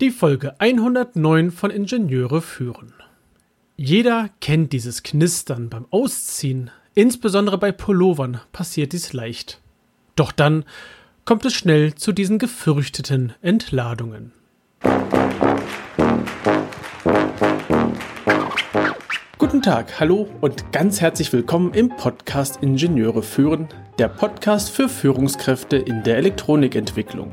Die Folge 109 von Ingenieure führen. Jeder kennt dieses Knistern beim Ausziehen, insbesondere bei Pullovern passiert dies leicht. Doch dann kommt es schnell zu diesen gefürchteten Entladungen. Guten Tag, hallo und ganz herzlich willkommen im Podcast Ingenieure führen, der Podcast für Führungskräfte in der Elektronikentwicklung.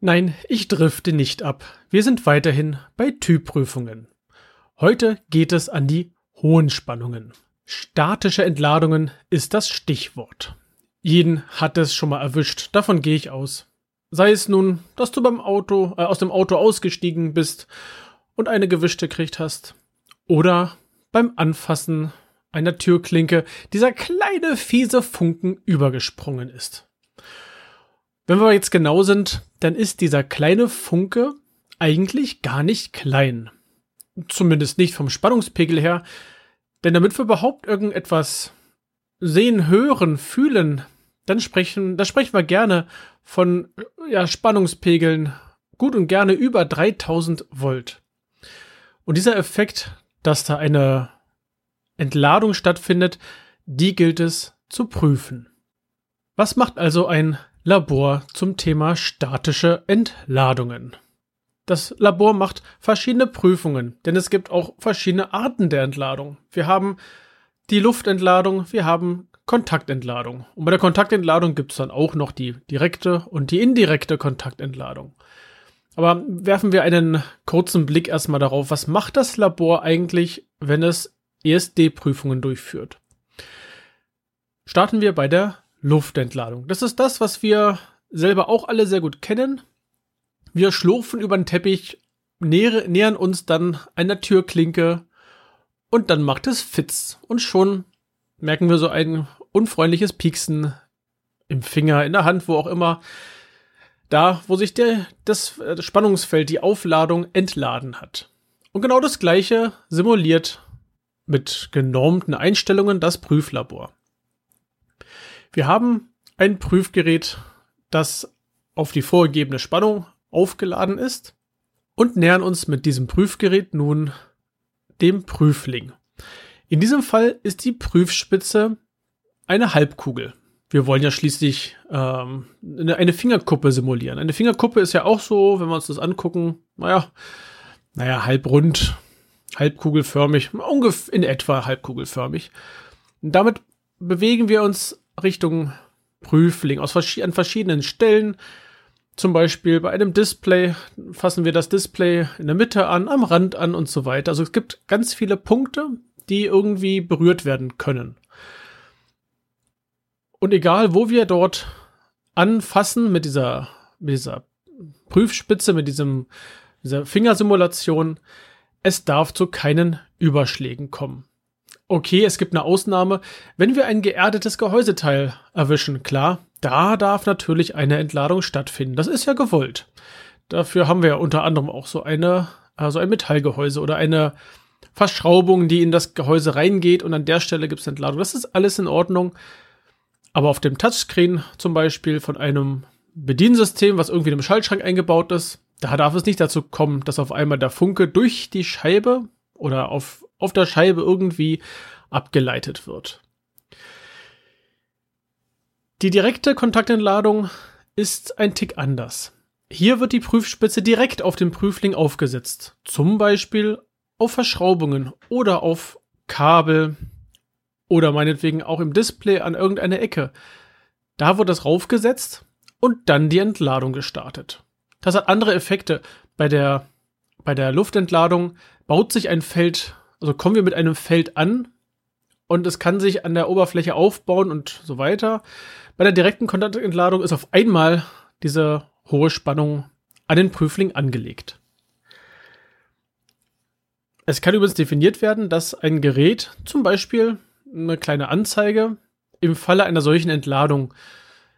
Nein, ich drifte nicht ab. Wir sind weiterhin bei Typprüfungen. Heute geht es an die hohen Spannungen. Statische Entladungen ist das Stichwort. Jeden hat es schon mal erwischt, davon gehe ich aus. Sei es nun, dass du beim Auto, äh, aus dem Auto ausgestiegen bist und eine gewischte kriegt hast, oder beim Anfassen einer Türklinke dieser kleine fiese Funken übergesprungen ist. Wenn wir jetzt genau sind, dann ist dieser kleine Funke eigentlich gar nicht klein. Zumindest nicht vom Spannungspegel her. Denn damit wir überhaupt irgendetwas sehen, hören, fühlen, dann sprechen, da sprechen wir gerne von ja, Spannungspegeln gut und gerne über 3000 Volt. Und dieser Effekt, dass da eine Entladung stattfindet, die gilt es zu prüfen. Was macht also ein Labor zum Thema statische Entladungen. Das Labor macht verschiedene Prüfungen, denn es gibt auch verschiedene Arten der Entladung. Wir haben die Luftentladung, wir haben Kontaktentladung. Und bei der Kontaktentladung gibt es dann auch noch die direkte und die indirekte Kontaktentladung. Aber werfen wir einen kurzen Blick erstmal darauf, was macht das Labor eigentlich, wenn es ESD-Prüfungen durchführt. Starten wir bei der Luftentladung. Das ist das, was wir selber auch alle sehr gut kennen. Wir schlurfen über den Teppich, näher, nähern uns dann einer Türklinke und dann macht es Fitz. Und schon merken wir so ein unfreundliches Pieksen im Finger, in der Hand, wo auch immer. Da, wo sich der, das äh, Spannungsfeld, die Aufladung entladen hat. Und genau das gleiche simuliert mit genormten Einstellungen das Prüflabor. Wir haben ein Prüfgerät, das auf die vorgegebene Spannung aufgeladen ist und nähern uns mit diesem Prüfgerät nun dem Prüfling. In diesem Fall ist die Prüfspitze eine Halbkugel. Wir wollen ja schließlich ähm, eine Fingerkuppe simulieren. Eine Fingerkuppe ist ja auch so, wenn wir uns das angucken, naja, naja, halbrund, halbkugelförmig, ungefähr in etwa halbkugelförmig. Damit bewegen wir uns Richtung Prüfling aus vers an verschiedenen Stellen. Zum Beispiel bei einem Display fassen wir das Display in der Mitte an, am Rand an und so weiter. Also es gibt ganz viele Punkte, die irgendwie berührt werden können. Und egal, wo wir dort anfassen mit dieser, mit dieser Prüfspitze, mit diesem, dieser Fingersimulation, es darf zu keinen Überschlägen kommen. Okay, es gibt eine Ausnahme. Wenn wir ein geerdetes Gehäuseteil erwischen, klar, da darf natürlich eine Entladung stattfinden. Das ist ja gewollt. Dafür haben wir ja unter anderem auch so eine, also ein Metallgehäuse oder eine Verschraubung, die in das Gehäuse reingeht und an der Stelle gibt es Entladung. Das ist alles in Ordnung. Aber auf dem Touchscreen zum Beispiel von einem Bediensystem, was irgendwie in einem Schaltschrank eingebaut ist, da darf es nicht dazu kommen, dass auf einmal der Funke durch die Scheibe oder auf auf der Scheibe irgendwie abgeleitet wird. Die direkte Kontaktentladung ist ein Tick anders. Hier wird die Prüfspitze direkt auf den Prüfling aufgesetzt, zum Beispiel auf Verschraubungen oder auf Kabel oder meinetwegen auch im Display an irgendeiner Ecke. Da wird das raufgesetzt und dann die Entladung gestartet. Das hat andere Effekte. Bei der, bei der Luftentladung baut sich ein Feld also kommen wir mit einem Feld an und es kann sich an der Oberfläche aufbauen und so weiter. Bei der direkten Kontaktentladung ist auf einmal diese hohe Spannung an den Prüfling angelegt. Es kann übrigens definiert werden, dass ein Gerät zum Beispiel eine kleine Anzeige im Falle einer solchen Entladung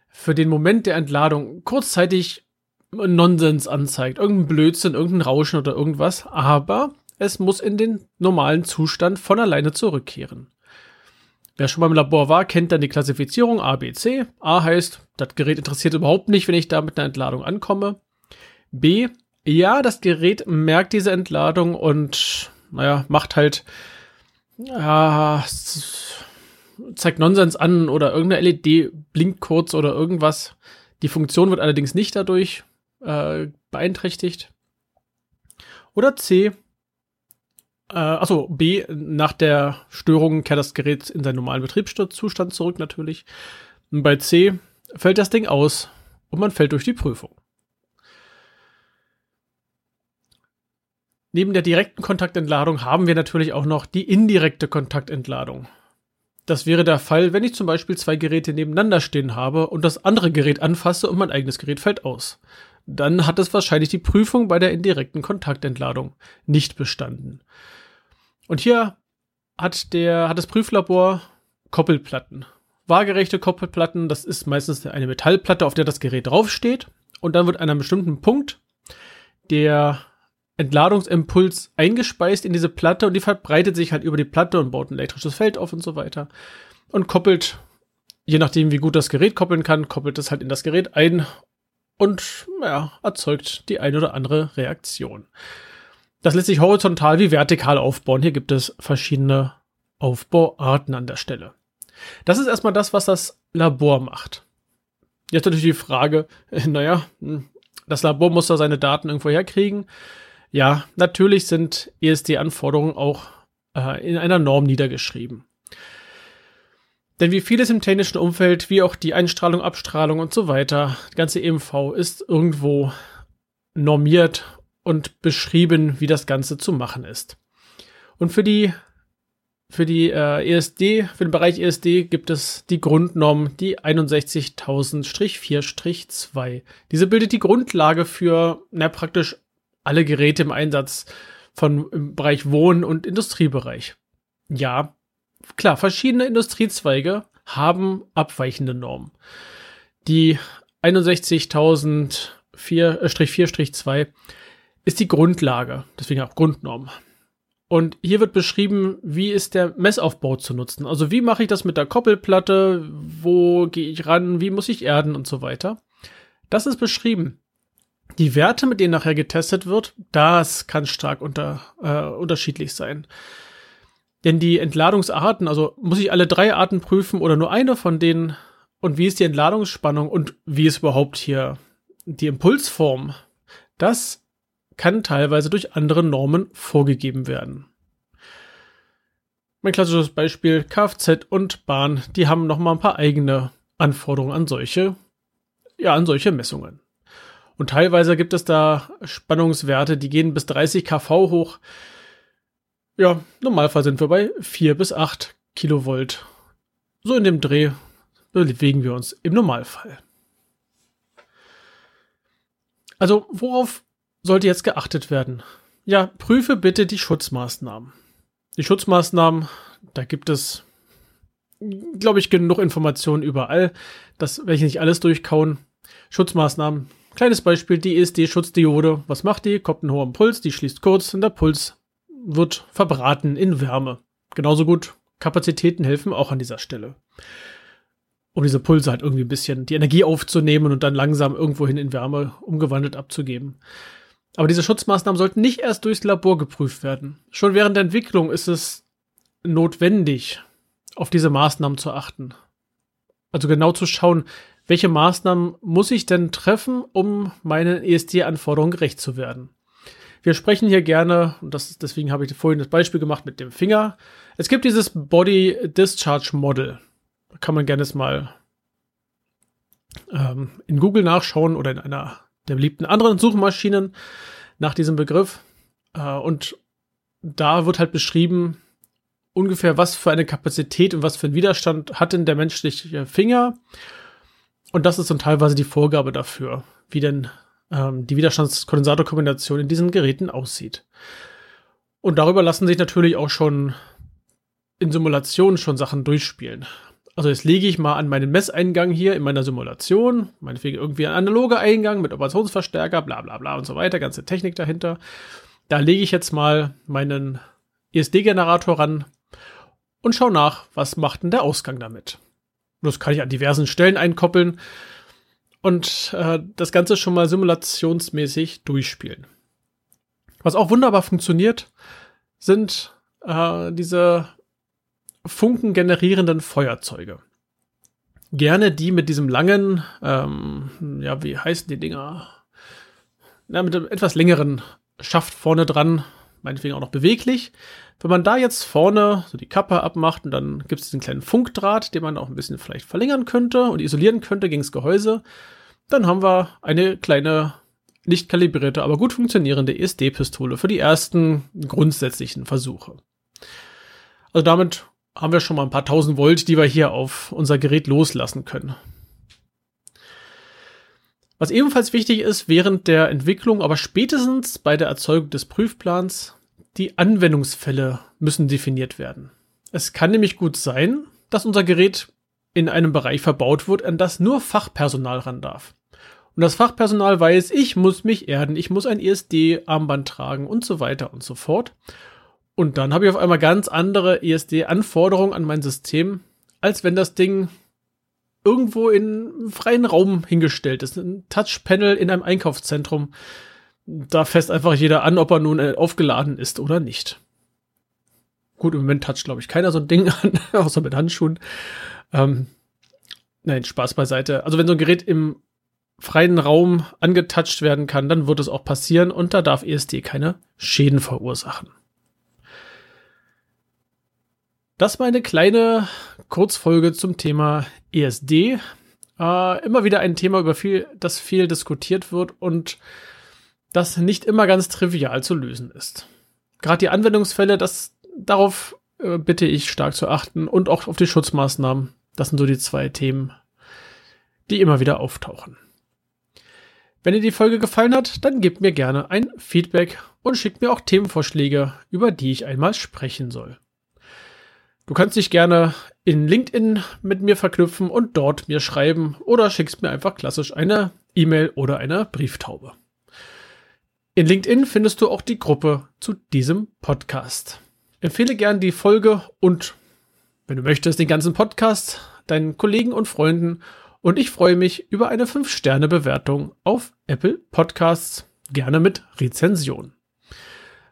für den Moment der Entladung kurzzeitig Nonsens anzeigt. Irgendein Blödsinn, irgendein Rauschen oder irgendwas. Aber es muss in den normalen Zustand von alleine zurückkehren. Wer schon beim Labor war, kennt dann die Klassifizierung A, B, C. A heißt, das Gerät interessiert überhaupt nicht, wenn ich da mit einer Entladung ankomme. B, ja, das Gerät merkt diese Entladung und, naja, macht halt, ja, zeigt Nonsens an oder irgendeine LED blinkt kurz oder irgendwas. Die Funktion wird allerdings nicht dadurch äh, beeinträchtigt. Oder C, äh, achso, B, nach der Störung kehrt das Gerät in seinen normalen Betriebszustand zurück natürlich. Und bei C fällt das Ding aus und man fällt durch die Prüfung. Neben der direkten Kontaktentladung haben wir natürlich auch noch die indirekte Kontaktentladung. Das wäre der Fall, wenn ich zum Beispiel zwei Geräte nebeneinander stehen habe und das andere Gerät anfasse und mein eigenes Gerät fällt aus. Dann hat es wahrscheinlich die Prüfung bei der indirekten Kontaktentladung nicht bestanden. Und hier hat der, hat das Prüflabor Koppelplatten. Waagerechte Koppelplatten, das ist meistens eine Metallplatte, auf der das Gerät draufsteht. Und dann wird an einem bestimmten Punkt der Entladungsimpuls eingespeist in diese Platte und die verbreitet sich halt über die Platte und baut ein elektrisches Feld auf und so weiter. Und koppelt, je nachdem wie gut das Gerät koppeln kann, koppelt es halt in das Gerät ein und ja, erzeugt die eine oder andere Reaktion. Das lässt sich horizontal wie vertikal aufbauen. Hier gibt es verschiedene Aufbauarten an der Stelle. Das ist erstmal das, was das Labor macht. Jetzt natürlich die Frage, naja, hm, das Labor muss da seine Daten irgendwo herkriegen. Ja, natürlich sind ESD-Anforderungen auch äh, in einer Norm niedergeschrieben. Denn wie vieles im technischen Umfeld, wie auch die Einstrahlung, Abstrahlung und so weiter, ganze EMV ist irgendwo normiert und beschrieben, wie das Ganze zu machen ist. Und für die für die äh, ESD, für den Bereich ESD gibt es die Grundnorm, die 61000-4-2. Diese bildet die Grundlage für na, praktisch alle Geräte im Einsatz von im Bereich Wohn- und Industriebereich. Ja, klar, verschiedene Industriezweige haben abweichende Normen. Die 61000-4-2 ist die Grundlage, deswegen auch Grundnorm. Und hier wird beschrieben, wie ist der Messaufbau zu nutzen. Also wie mache ich das mit der Koppelplatte, wo gehe ich ran, wie muss ich erden und so weiter. Das ist beschrieben. Die Werte, mit denen nachher getestet wird, das kann stark unter, äh, unterschiedlich sein. Denn die Entladungsarten, also muss ich alle drei Arten prüfen oder nur eine von denen? Und wie ist die Entladungsspannung und wie ist überhaupt hier die Impulsform? Das kann teilweise durch andere Normen vorgegeben werden. Mein klassisches Beispiel Kfz und Bahn, die haben noch mal ein paar eigene Anforderungen an solche, ja, an solche Messungen. Und teilweise gibt es da Spannungswerte, die gehen bis 30 kV hoch. Ja, im Normalfall sind wir bei 4 bis 8 Kilovolt. So in dem Dreh bewegen wir uns im Normalfall. Also, worauf sollte jetzt geachtet werden. Ja, prüfe bitte die Schutzmaßnahmen. Die Schutzmaßnahmen, da gibt es, glaube ich, genug Informationen überall. Das werde ich nicht alles durchkauen. Schutzmaßnahmen. Kleines Beispiel, die ESD-Schutzdiode. Was macht die? Kommt ein hoher Puls, die schließt kurz und der Puls wird verbraten in Wärme. Genauso gut, Kapazitäten helfen auch an dieser Stelle. Um diese Pulse halt irgendwie ein bisschen die Energie aufzunehmen und dann langsam irgendwohin in Wärme umgewandelt abzugeben. Aber diese Schutzmaßnahmen sollten nicht erst durchs Labor geprüft werden. Schon während der Entwicklung ist es notwendig, auf diese Maßnahmen zu achten. Also genau zu schauen, welche Maßnahmen muss ich denn treffen, um meinen ESD-Anforderungen gerecht zu werden. Wir sprechen hier gerne, und das deswegen habe ich vorhin das Beispiel gemacht mit dem Finger. Es gibt dieses Body Discharge Model. Da kann man gerne mal ähm, in Google nachschauen oder in einer der beliebten anderen Suchmaschinen nach diesem Begriff. Äh, und da wird halt beschrieben, ungefähr was für eine Kapazität und was für einen Widerstand hat denn der menschliche Finger. Und das ist dann teilweise die Vorgabe dafür, wie denn ähm, die Widerstandskondensatorkombination in diesen Geräten aussieht. Und darüber lassen sich natürlich auch schon in Simulationen schon Sachen durchspielen. Also jetzt lege ich mal an meinen Messeingang hier in meiner Simulation, meinetwegen irgendwie ein analoger Eingang mit Operationsverstärker, bla bla bla und so weiter, ganze Technik dahinter. Da lege ich jetzt mal meinen ESD-Generator ran und schaue nach, was macht denn der Ausgang damit. Das kann ich an diversen Stellen einkoppeln und äh, das Ganze schon mal simulationsmäßig durchspielen. Was auch wunderbar funktioniert, sind äh, diese Funken generierenden Feuerzeuge. Gerne die mit diesem langen, ähm, ja, wie heißen die Dinger? Ja, mit einem etwas längeren Schaft vorne dran, meinetwegen auch noch beweglich. Wenn man da jetzt vorne so die Kappe abmacht und dann gibt es diesen kleinen Funkdraht, den man auch ein bisschen vielleicht verlängern könnte und isolieren könnte gegen das Gehäuse, dann haben wir eine kleine nicht kalibrierte, aber gut funktionierende ESD-Pistole für die ersten grundsätzlichen Versuche. Also damit haben wir schon mal ein paar tausend Volt, die wir hier auf unser Gerät loslassen können. Was ebenfalls wichtig ist während der Entwicklung, aber spätestens bei der Erzeugung des Prüfplans, die Anwendungsfälle müssen definiert werden. Es kann nämlich gut sein, dass unser Gerät in einem Bereich verbaut wird, an das nur Fachpersonal ran darf. Und das Fachpersonal weiß, ich muss mich erden, ich muss ein ESD-Armband tragen und so weiter und so fort. Und dann habe ich auf einmal ganz andere ESD-Anforderungen an mein System, als wenn das Ding irgendwo in freien Raum hingestellt ist. Ein Touchpanel in einem Einkaufszentrum. Da fässt einfach jeder an, ob er nun äh, aufgeladen ist oder nicht. Gut, im Moment toucht, glaube ich, keiner so ein Ding an, außer mit Handschuhen. Ähm, nein, Spaß beiseite. Also wenn so ein Gerät im freien Raum angetouched werden kann, dann wird es auch passieren und da darf ESD keine Schäden verursachen. Das war eine kleine Kurzfolge zum Thema ESD. Äh, immer wieder ein Thema, über viel, das viel diskutiert wird und das nicht immer ganz trivial zu lösen ist. Gerade die Anwendungsfälle, das, darauf äh, bitte ich stark zu achten und auch auf die Schutzmaßnahmen. Das sind so die zwei Themen, die immer wieder auftauchen. Wenn dir die Folge gefallen hat, dann gebt mir gerne ein Feedback und schickt mir auch Themenvorschläge, über die ich einmal sprechen soll. Du kannst dich gerne in LinkedIn mit mir verknüpfen und dort mir schreiben oder schickst mir einfach klassisch eine E-Mail oder eine Brieftaube. In LinkedIn findest du auch die Gruppe zu diesem Podcast. Empfehle gern die Folge und, wenn du möchtest, den ganzen Podcast deinen Kollegen und Freunden und ich freue mich über eine 5-Sterne-Bewertung auf Apple Podcasts, gerne mit Rezension.